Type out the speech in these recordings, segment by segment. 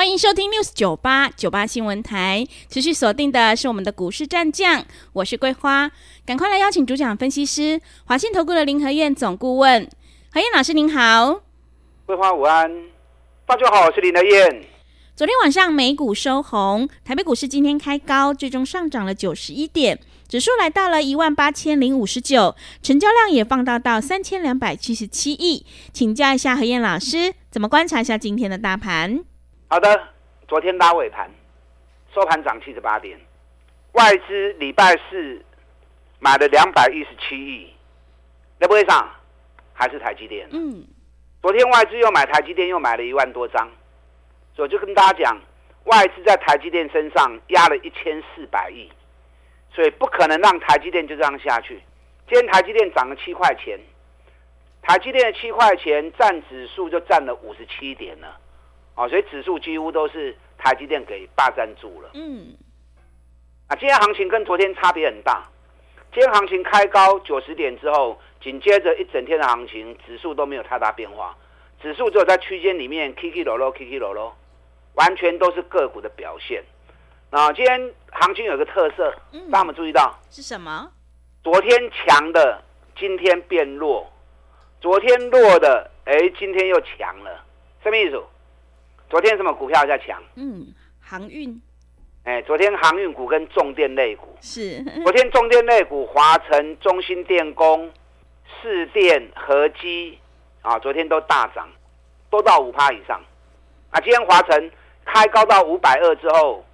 欢迎收听 News 九八九八新闻台，持续锁定的是我们的股市战将，我是桂花，赶快来邀请主讲分析师华信投顾的林和燕总顾问，何燕老师您好，桂花午安，大家好，我是林和燕。昨天晚上美股收红，台北股市今天开高，最终上涨了九十一点，指数来到了一万八千零五十九，成交量也放大到三千两百七十七亿，请教一下何燕老师，怎么观察一下今天的大盘？好的，昨天拉尾盘，收盘涨七十八点，外资礼拜四买了两百一十七亿，那不会上，还是台积电。嗯，昨天外资又买台积电，又买了一万多张，所以我就跟大家讲，外资在台积电身上压了一千四百亿，所以不可能让台积电就这样下去。今天台积电涨了七块钱，台积电的七块钱占指数就占了五十七点了。哦，所以指数几乎都是台积电给霸占住了。嗯，啊，今天行情跟昨天差别很大。今天行情开高九十点之后，紧接着一整天的行情，指数都没有太大变化，指数只有在区间里面起起落落，起起落落，完全都是个股的表现。啊，今天行情有个特色，大家有注意到？是什么？昨天强的，今天变弱；昨天弱的，哎，今天又强了，什么意思？昨天什么股票在强？嗯，航运。哎，昨天航运股跟重电类股是。昨天重电类股，华晨、中兴电工、市电、合基啊，昨天都大涨，都到五趴以上。啊，今天华晨开高到五百二之后，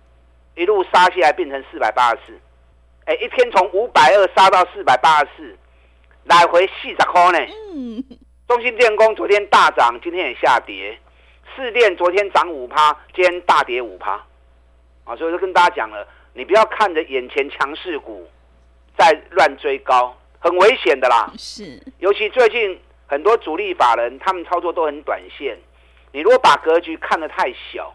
一路杀下来变成四百八十四。哎，一天从五百二杀到四百八十四，来回四十块呢。嗯。中兴电工昨天大涨，今天也下跌。市电昨天涨五趴，今天大跌五趴，啊，所以就跟大家讲了，你不要看着眼前强势股在乱追高，很危险的啦。是，尤其最近很多主力法人，他们操作都很短线。你如果把格局看得太小，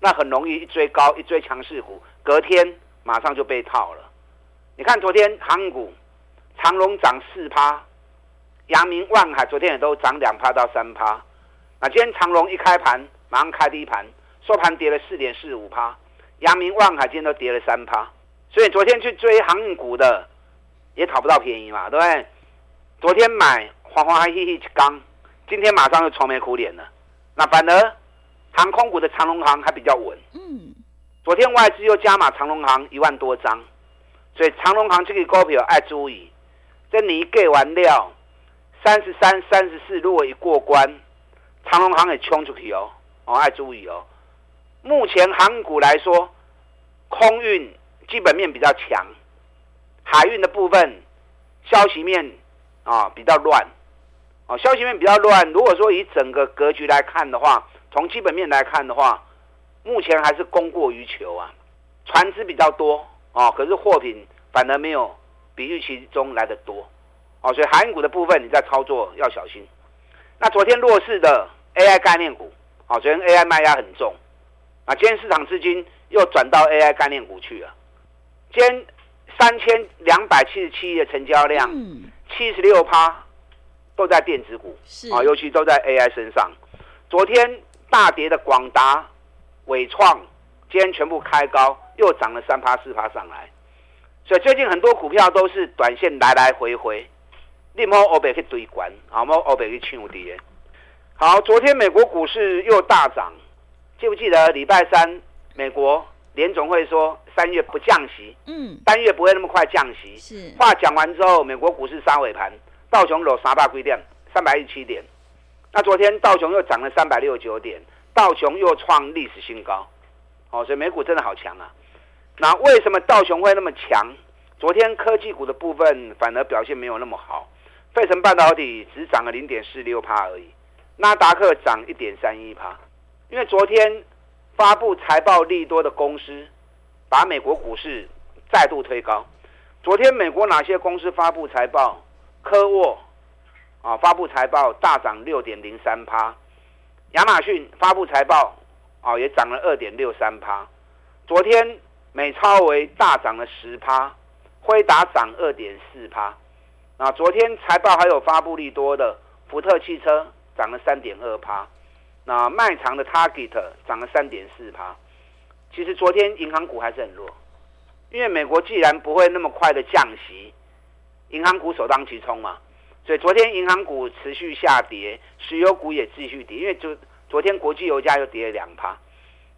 那很容易一追高，一追强势股，隔天马上就被套了。你看昨天航股，长荣涨四趴，阳明、万海昨天也都涨两趴到三趴。那今天长隆一开盘，马上开低盘，收盘跌了四点四五趴。阳明、万海今天都跌了三趴，所以昨天去追航运股的也讨不到便宜嘛，对不对？昨天买欢欢嗨嘻嘻一缸，今天马上就愁眉苦脸了。那反而航空股的长隆行还比较稳。嗯。昨天外资又加码长隆行一万多张，所以长隆行这个股票爱注意。这你一给完料，三十三、三十四，如果一过关。长荣航也冲出去哦，哦，爱注意哦。目前航股来说，空运基本面比较强，海运的部分消息面啊比较乱，哦，消息面比较乱。如果说以整个格局来看的话，从基本面来看的话，目前还是供过于求啊，船只比较多哦，可是货品反而没有比预期中来的多，哦，所以海运股的部分你在操作要小心。那昨天弱势的。AI 概念股，好，昨天 AI 卖压很重，啊，今天市场资金又转到 AI 概念股去了。今天三千两百七十七亿的成交量，七十六趴都在电子股，啊，尤其都在 AI 身上。昨天大跌的广达、伟创，今天全部开高，又涨了三趴四趴上来。所以最近很多股票都是短线来来回回，你莫欧北去堆关，啊，莫欧北去抢跌。好，昨天美国股市又大涨，记不记得礼拜三美国联总会说三月不降息，嗯，三月不会那么快降息。是话讲完之后，美国股市杀尾盘，道琼有三百几点，三百一十七点。那昨天道琼又涨了三百六十九点，道琼又创历史新高。哦，所以美股真的好强啊。那为什么道琼会那么强？昨天科技股的部分反而表现没有那么好，费城半导体只涨了零点四六帕而已。纳达克涨一点三一趴，因为昨天发布财报利多的公司，把美国股市再度推高。昨天美国哪些公司发布财报？科沃啊发布财报大涨六点零三趴，亚马逊发布财报啊也涨了二点六三趴。昨天美超为大涨了十趴，辉达涨二点四趴。啊，昨天财报还有发布利多的福特汽车涨了三点二趴，那卖场的 Target 涨了三点四趴。其实昨天银行股还是很弱，因为美国既然不会那么快的降息，银行股首当其冲嘛，所以昨天银行股持续下跌，石油股也继续跌，因为就昨天国际油价又跌了两趴。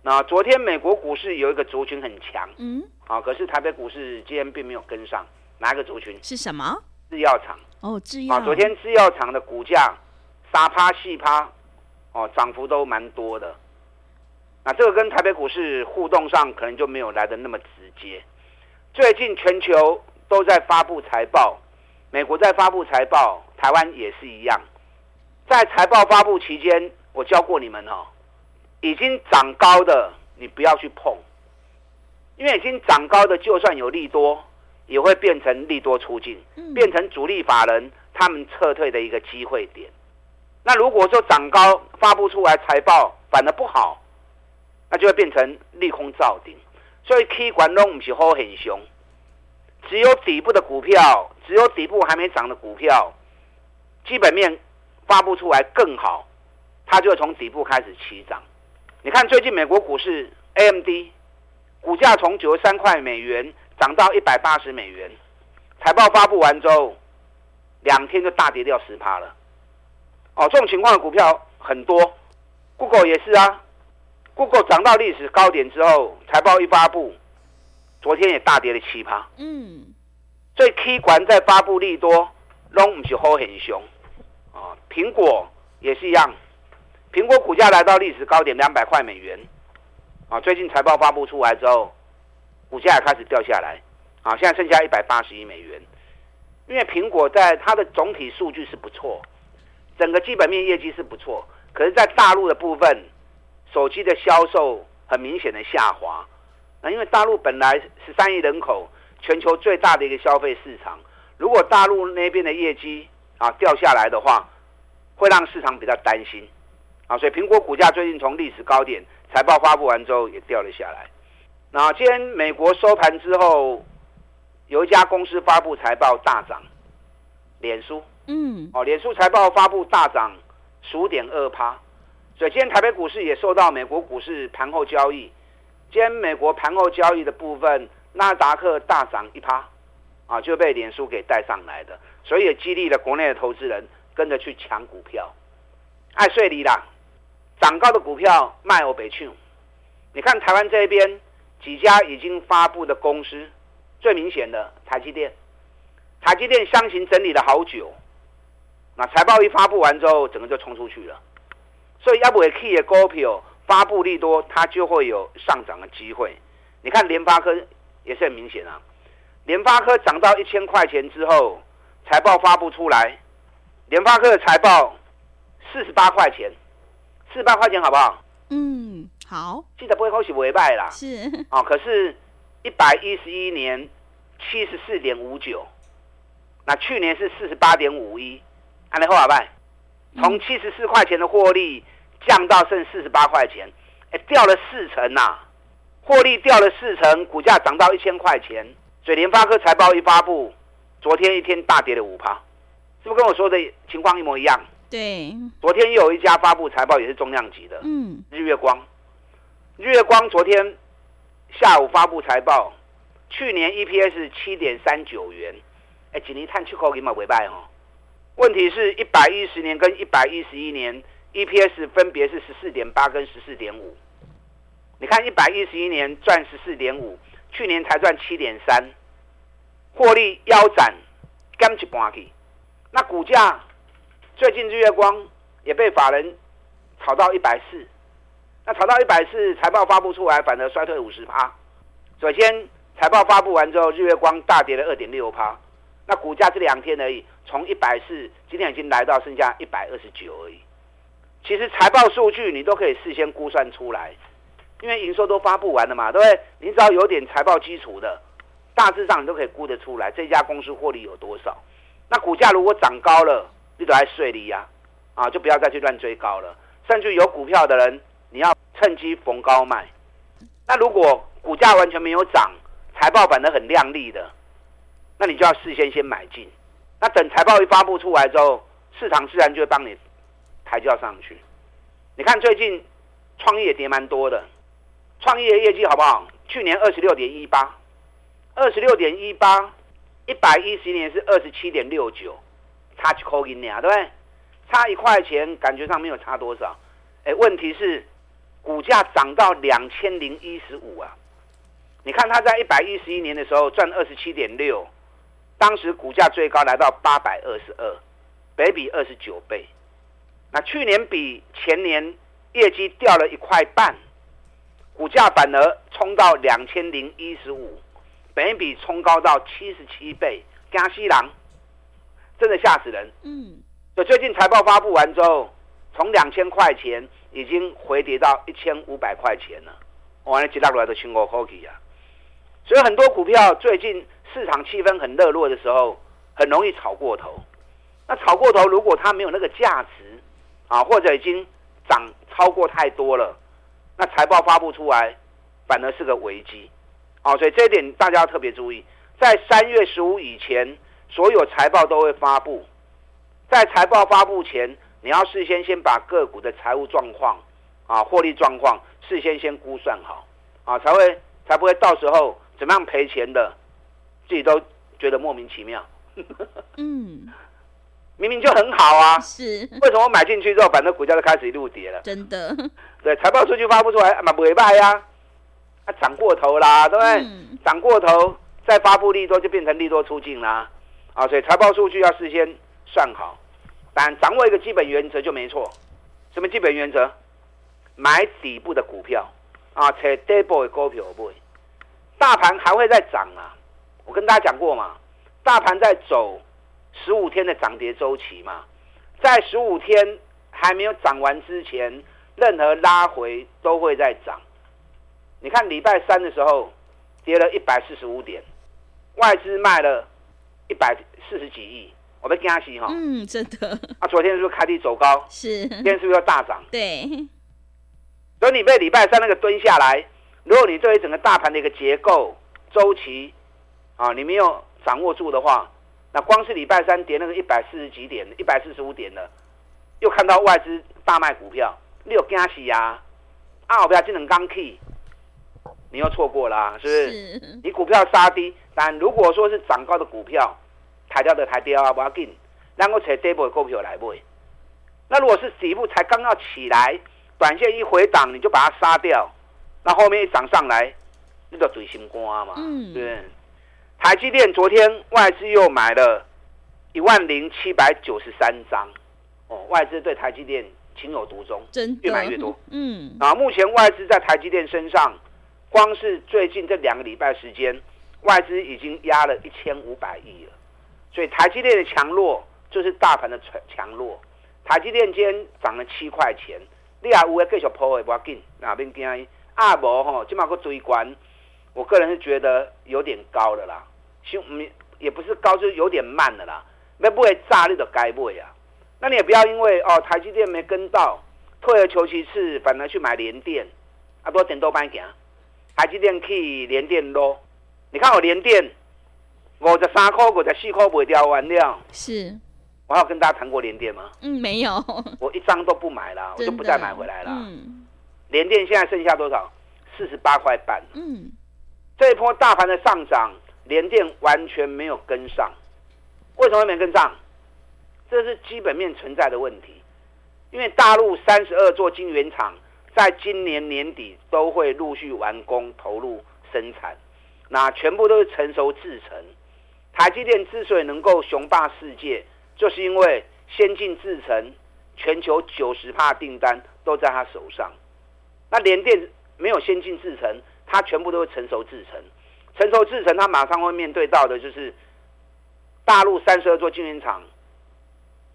那昨天美国股市有一个族群很强，嗯，啊，可是台北股市今天并没有跟上，哪一个族群？是什么？制药厂。哦，制药。啊，昨天制药厂的股价杀趴细趴，哦，涨幅都蛮多的。那这个跟台北股市互动上可能就没有来的那么直接。最近全球都在发布财报，美国在发布财报，台湾也是一样。在财报发布期间，我教过你们哦，已经涨高的你不要去碰，因为已经涨高的就算有利多，也会变成利多出尽，变成主力法人他们撤退的一个机会点。那如果说涨高发布出来财报反而不好。那就会变成利空造顶，所以 K 管都不是好很凶，只有底部的股票，只有底部还没涨的股票，基本面发布出来更好，它就会从底部开始起涨。你看最近美国股市 AMD 股价从九十三块美元涨到一百八十美元，财报发布完之后，两天就大跌掉十趴了。哦，这种情况的股票很多，Google 也是啊。Google 涨到历史高点之后，财报一发布，昨天也大跌了七趴。嗯，所以 K 管在发布利多，拢不是好很凶啊。苹果也是一样，苹果股价来到历史高点两百块美元啊，最近财报发布出来之后，股价也开始掉下来啊，现在剩下一百八十亿美元。因为苹果在它的总体数据是不错，整个基本面业绩是不错，可是，在大陆的部分。手机的销售很明显的下滑，那因为大陆本来十三亿人口，全球最大的一个消费市场，如果大陆那边的业绩啊掉下来的话，会让市场比较担心，啊，所以苹果股价最近从历史高点财报发布完之后也掉了下来。那今天美国收盘之后，有一家公司发布财报大涨，脸书，嗯，哦，脸书财报发布大涨十五点二趴。所以今天台北股市也受到美国股市盘后交易，今天美国盘后交易的部分，纳达克大涨一趴，啊，就被脸书给带上来的，所以也激励了国内的投资人跟着去抢股票，爱税离啦，涨高的股票卖我北去。你看台湾这边几家已经发布的公司，最明显的台积电，台积电箱型整理了好久，那财报一发布完之后，整个就冲出去了。所以要不 key 的股票发布利多，它就会有上涨的机会。你看联发科也是很明显啊，联发科涨到一千块钱之后，财报发布出来，联发科的财报四十八块钱，四十八块钱好不好？嗯，好。记得不会恭喜尾败啦。是。哦，可是，一百一十一年七十四点五九，那去年是四十八点五一，安利后尾拜。从七十四块钱的获利降到剩四十八块钱，哎，掉了四成呐！获利掉了四成，股价涨到一千块钱。所以联发科财报一发布，昨天一天大跌了五趴，是不是跟我说的情况一模一样？对，昨天又有一家发布财报也是重量级的，嗯，日月光。日月光昨天下午发布财报，去年 EPS 七点三九元，哎，今年碳出口给嘛尾拜哦。问题是，一百一十年跟一百一十一年 EPS 分别是十四点八跟十四点五。你看，一百一十一年赚十四点五，去年才赚七点三，获利腰斩，干起半去。那股价最近日月光也被法人炒到一百四，那炒到一百四，财报发布出来，反而衰退五十趴。首先，财报发布完之后，日月光大跌了二点六趴。那股价这两天而已，从一百四，今天已经来到剩下一百二十九而已。其实财报数据你都可以事先估算出来，因为营收都发布完了嘛，对不对？你只要有点财报基础的，大致上你都可以估得出来，这家公司获利有多少。那股价如果涨高了，你都在税利呀，啊，就不要再去乱追高了。甚至有股票的人，你要趁机逢高卖。那如果股价完全没有涨，财报反而很亮丽的，那你就要事先先买进。那等财报一发布出来之后，市场自然就会帮你抬轿上去。你看最近创业跌蛮多的，创业业绩好不好？去年二十六点一八，二十六点一八，一百一十年是二十七点六九，差几块银两，对不对？差一块钱，感觉上没有差多少。哎，问题是股价涨到两千零一十五啊！你看它在一百一十一年的时候赚二十七点六，当时股价最高来到八百二十二，北比二十九倍。那去年比前年业绩掉了一块半，股价反而冲到两千零一十五，北比冲高到七十七倍，加西郎真的吓死人。嗯，所以最近财报发布完之后，从两千块钱已经回跌到一千五百块钱了。完了，几大股都清过口气啊。所以很多股票最近市场气氛很热络的时候，很容易炒过头。那炒过头，如果它没有那个价值。啊，或者已经涨超过太多了，那财报发布出来，反而是个危机。哦，所以这一点大家要特别注意，在三月十五以前，所有财报都会发布。在财报发布前，你要事先先把个股的财务状况、啊获利状况事先先估算好，啊才会才不会到时候怎么样赔钱的，自己都觉得莫名其妙。嗯。明明就很好啊，是为什么我买进去之后，反正股价就开始一路跌了？真的，对，财报数据发布出来，嘛不会卖呀，啊涨过头啦，对不对？涨、嗯、过头再发布利多，就变成利多出尽啦，啊，所以财报数据要事先算好，但掌握一个基本原则就没错。什么基本原则？买底部的股票啊，找底部的股票买。大盘还会再涨啊，我跟大家讲过嘛，大盘在走。十五天的涨跌周期嘛，在十五天还没有涨完之前，任何拉回都会再涨。你看礼拜三的时候跌了一百四十五点，外资卖了一百四十几亿，我被惊死哈。嗯，真的。啊，昨天是不是开低走高？是。今天是不是要大涨？对。所以你被礼拜三那个蹲下来，如果你对于整个大盘的一个结构周期啊，你没有掌握住的话。那光是礼拜三跌那个一百四十几点，一百四十五点的，又看到外资大卖股票，你有惊喜呀？啊，我不要技能刚 key，你又错过了，啊，是不是？是你股票杀低，但如果说是涨高的股票，抬掉的抬掉啊，不要紧，然后找底部的股票来买。那如果是底部才刚要起来，短线一回档，你就把它杀掉，那后面一涨上来，你就嘴心肝嘛，嗯，对。台积电昨天外资又买了一万零七百九十三张，哦，外资对台积电情有独钟，真越买越多。嗯，啊，目前外资在台积电身上，光是最近这两个礼拜时间，外资已经压了一千五百亿了。所以台积电的强弱就是大盘的强强弱。台积电今天涨了七块钱，你还有会继续抛的不要紧，哪边惊？啊，无吼，起码个追关。我个人是觉得有点高的啦，就也不是高，就是有点慢的啦。那不会炸你的该不会啊？那你也不要因为哦台积电没跟到，退而求其次，反而去买联电，啊多点多半行。台积电去联电咯，你看我联电五十三块、五十四块卖掉完了。是，我还有跟大家谈过联电吗？嗯，没有。我一张都不买了，我就不再买回来了。嗯。联电现在剩下多少？四十八块半。嗯。这一波大盘的上涨，联电完全没有跟上，为什么没跟上？这是基本面存在的问题。因为大陆三十二座晶圆厂在今年年底都会陆续完工投入生产，那全部都是成熟制程。台积电之所以能够雄霸世界，就是因为先进制程全球九十趴订单都在他手上。那联电没有先进制程。它全部都是成熟制成，成熟制成，它马上会面对到的就是大陆三十二座晶圆厂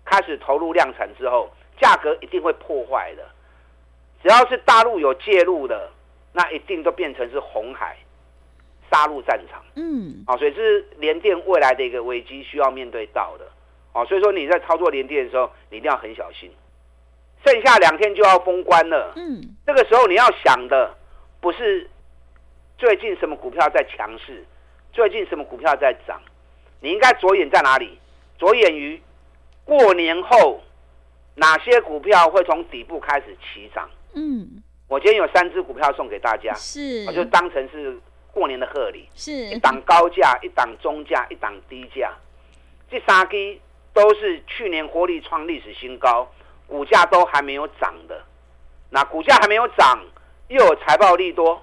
开始投入量产之后，价格一定会破坏的。只要是大陆有介入的，那一定都变成是红海，杀入战场。嗯，啊，所以这是联电未来的一个危机需要面对到的。啊，所以说你在操作联电的时候，你一定要很小心。剩下两天就要封关了。嗯，这个时候你要想的不是最近什么股票在强势，最近什么股票在涨，你应该着眼在哪里？着眼于过年后哪些股票会从底部开始起涨。嗯，我今天有三只股票送给大家，是，我就当成是过年的贺礼。是一档高价，一档中价，一档低价，这三只都是去年获利创历史新高。股价都还没有涨的，那股价还没有涨，又有财报利多，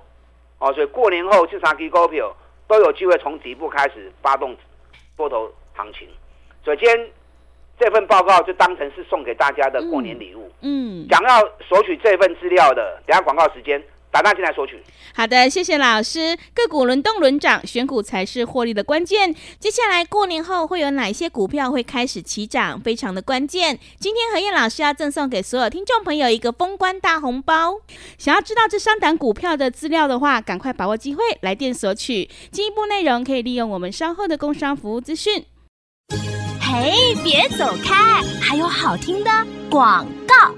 哦，所以过年后这三支股票都有机会从底部开始发动波头行情。所以今天这份报告就当成是送给大家的过年礼物。嗯，想要索取这份资料的，等下广告时间。打电进来索取。好的，谢谢老师。个股轮动轮涨，选股才是获利的关键。接下来过年后会有哪些股票会开始起涨？非常的关键。今天何燕老师要赠送给所有听众朋友一个封关大红包。想要知道这三档股票的资料的话，赶快把握机会来电索取。进一步内容可以利用我们稍后的工商服务资讯。嘿，别走开，还有好听的广告。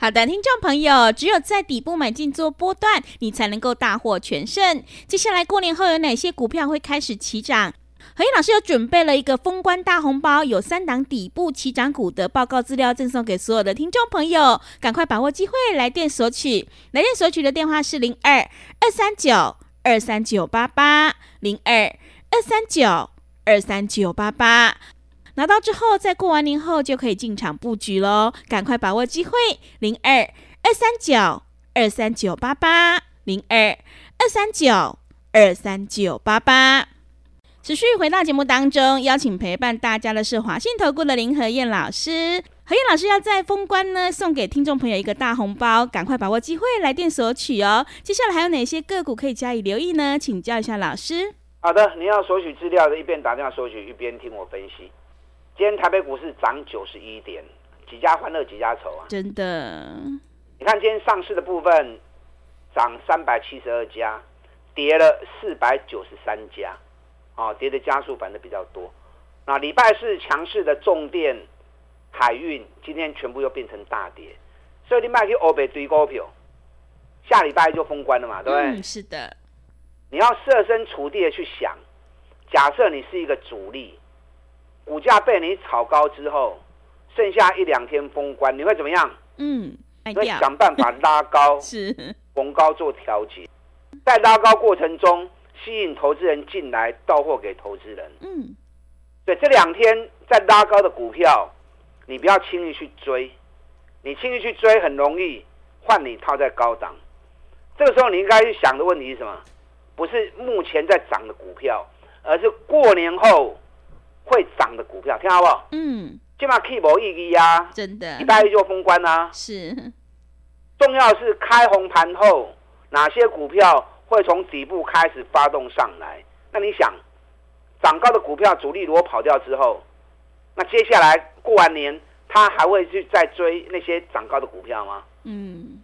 好的，听众朋友，只有在底部买进做波段，你才能够大获全胜。接下来过年后有哪些股票会开始起涨？和彦老师又准备了一个封关大红包，有三档底部起涨股的报告资料赠送给所有的听众朋友，赶快把握机会来电索取。来电索取的电话是零二二三九二三九八八零二二三九二三九八八。拿到之后，在过完年后就可以进场布局喽，赶快把握机会，零二二三九二三九八八，零二二三九二三九八八。持续回到节目当中，邀请陪伴大家的是华信投顾的林和燕老师。和燕老师要在封关呢，送给听众朋友一个大红包，赶快把握机会来电索取哦。接下来还有哪些个股可以加以留意呢？请教一下老师。好的，你要索取资料的，一边打电话索取，一边听我分析。今天台北股市涨九十一点，几家欢乐几家愁啊！真的，你看今天上市的部分涨三百七十二家，跌了四百九十三家，啊，跌的家数反的比较多。那礼拜四强势的重电、海运，今天全部又变成大跌，所以你卖去欧北堆高票，下礼拜就封关了嘛，对不对？嗯，是的。你要设身处地的去想，假设你是一个主力。股价被你炒高之后，剩下一两天封关，你会怎么样？嗯，你会想办法拉高，是逢高做调节，在拉高过程中吸引投资人进来，到货给投资人。嗯，对，这两天在拉高的股票，你不要轻易去追，你轻易去追很容易换你套在高档。这个时候你应该去想的问题是什么？不是目前在涨的股票，而是过年后。会涨的股票，听好不好？嗯，起码 keep 无意义呀，真的，一就封关啊。是，重要是开红盘后，哪些股票会从底部开始发动上来？那你想，涨高的股票主力如果跑掉之后，那接下来过完年，他还会去再追那些涨高的股票吗？嗯，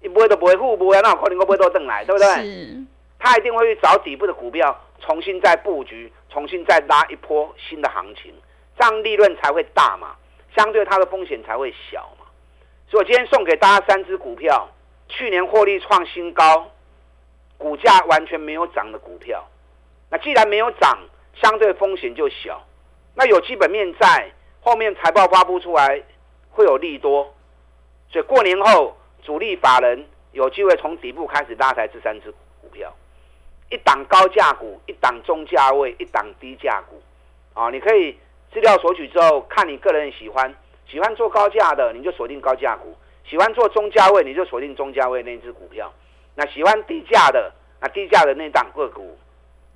你不会都不会付，不会那可能会不会都等来，对不对？是，他一定会去找底部的股票，重新再布局。重新再拉一波新的行情，这样利润才会大嘛，相对它的风险才会小嘛。所以我今天送给大家三只股票，去年获利创新高，股价完全没有涨的股票。那既然没有涨，相对风险就小。那有基本面在，后面财报发布出来会有利多，所以过年后主力法人有机会从底部开始拉抬这三只股。一档高价股，一档中价位，一档低价股，啊，你可以资料索取之后，看你个人喜欢，喜欢做高价的，你就锁定高价股；喜欢做中价位，你就锁定中价位那只股票。那喜欢低价的，那低价的那档个股，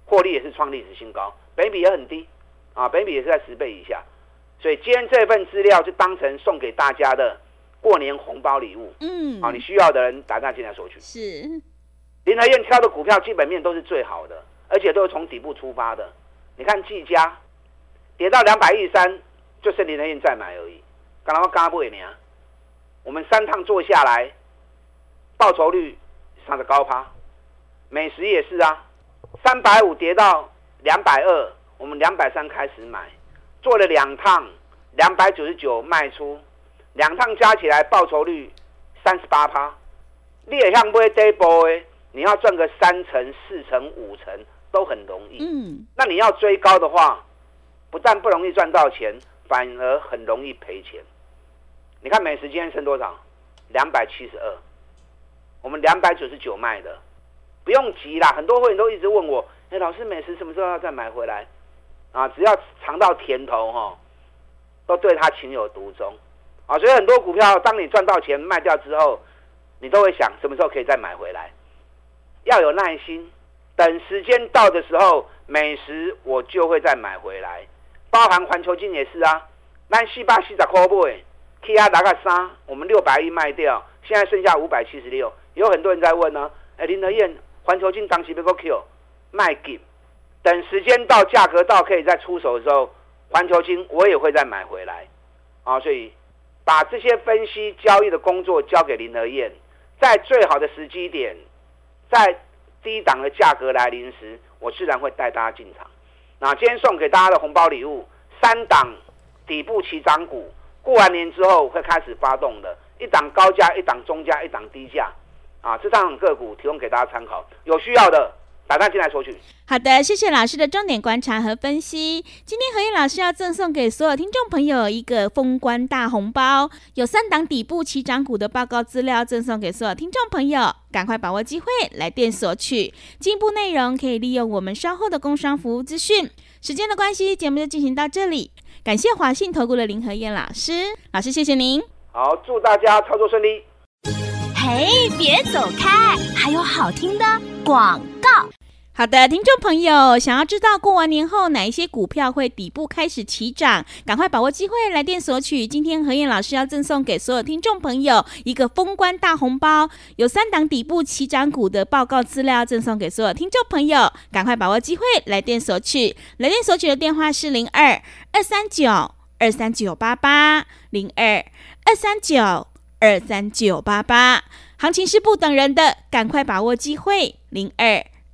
获利也是创历史新高，本益比也很低，啊，本比也是在十倍以下。所以今天这份资料就当成送给大家的过年红包礼物。嗯，啊，你需要的人打电话进来索取。是。林和燕挑的股票基本面都是最好的，而且都是从底部出发的。你看技嘉跌到两百一十三，就剩林和燕再买而已。刚刚我刚不给你啊，我们三趟做下来，报酬率上的高趴。美食也是啊，三百五跌到两百二，我们两百三开始买，做了两趟，两百九十九卖出，两趟加起来报酬率三十八趴。你也像买底部的，你要赚个三成、四成、五成都很容易。嗯，那你要追高的话，不但不容易赚到钱，反而很容易赔钱。你看美食今天升多少？两百七十二，我们两百九十九卖的，不用急啦。很多会员都一直问我，哎，老师，美食什么时候要再买回来？啊，只要尝到甜头哈，都对他情有独钟啊。所以很多股票，当你赚到钱卖掉之后，你都会想什么时候可以再买回来？要有耐心，等时间到的时候，美食我就会再买回来。包含环球金也是啊，那四百四十块不？K R 拿个三，我们六百亿卖掉，现在剩下五百七十六。有很多人在问呢，哎，林德彦，环球金当时被个 Q 卖给，等时间到，价格到可以再出手的时候，环球金我也会再买回来啊。所以把这些分析交易的工作交给林德彦，在最好的时机点，在低档的价格来临时，我自然会带大家进场。那今天送给大家的红包礼物，三档底部起涨股。过完年之后会开始发动的，一档高价，一档中价，一档低价，啊，这三种个股提供给大家参考，有需要的打电话进来索取。好的，谢谢老师的重点观察和分析。今天何燕老师要赠送给所有听众朋友一个封关大红包，有三档底部起涨股的报告资料赠送给所有听众朋友，赶快把握机会来电索取。进一步内容可以利用我们稍后的工商服务资讯。时间的关系，节目就进行到这里。感谢华信投顾的林何燕老师，老师谢谢您。好，祝大家操作顺利。嘿，别走开，还有好听的广告。好的，听众朋友，想要知道过完年后哪一些股票会底部开始起涨，赶快把握机会来电索取。今天何燕老师要赠送给所有听众朋友一个封关大红包，有三档底部起涨股的报告资料赠送给所有听众朋友，赶快把握机会来电索取。来电索取的电话是零二二三九二三九八八零二二三九二三九八八，行情是不等人的，赶快把握机会零二。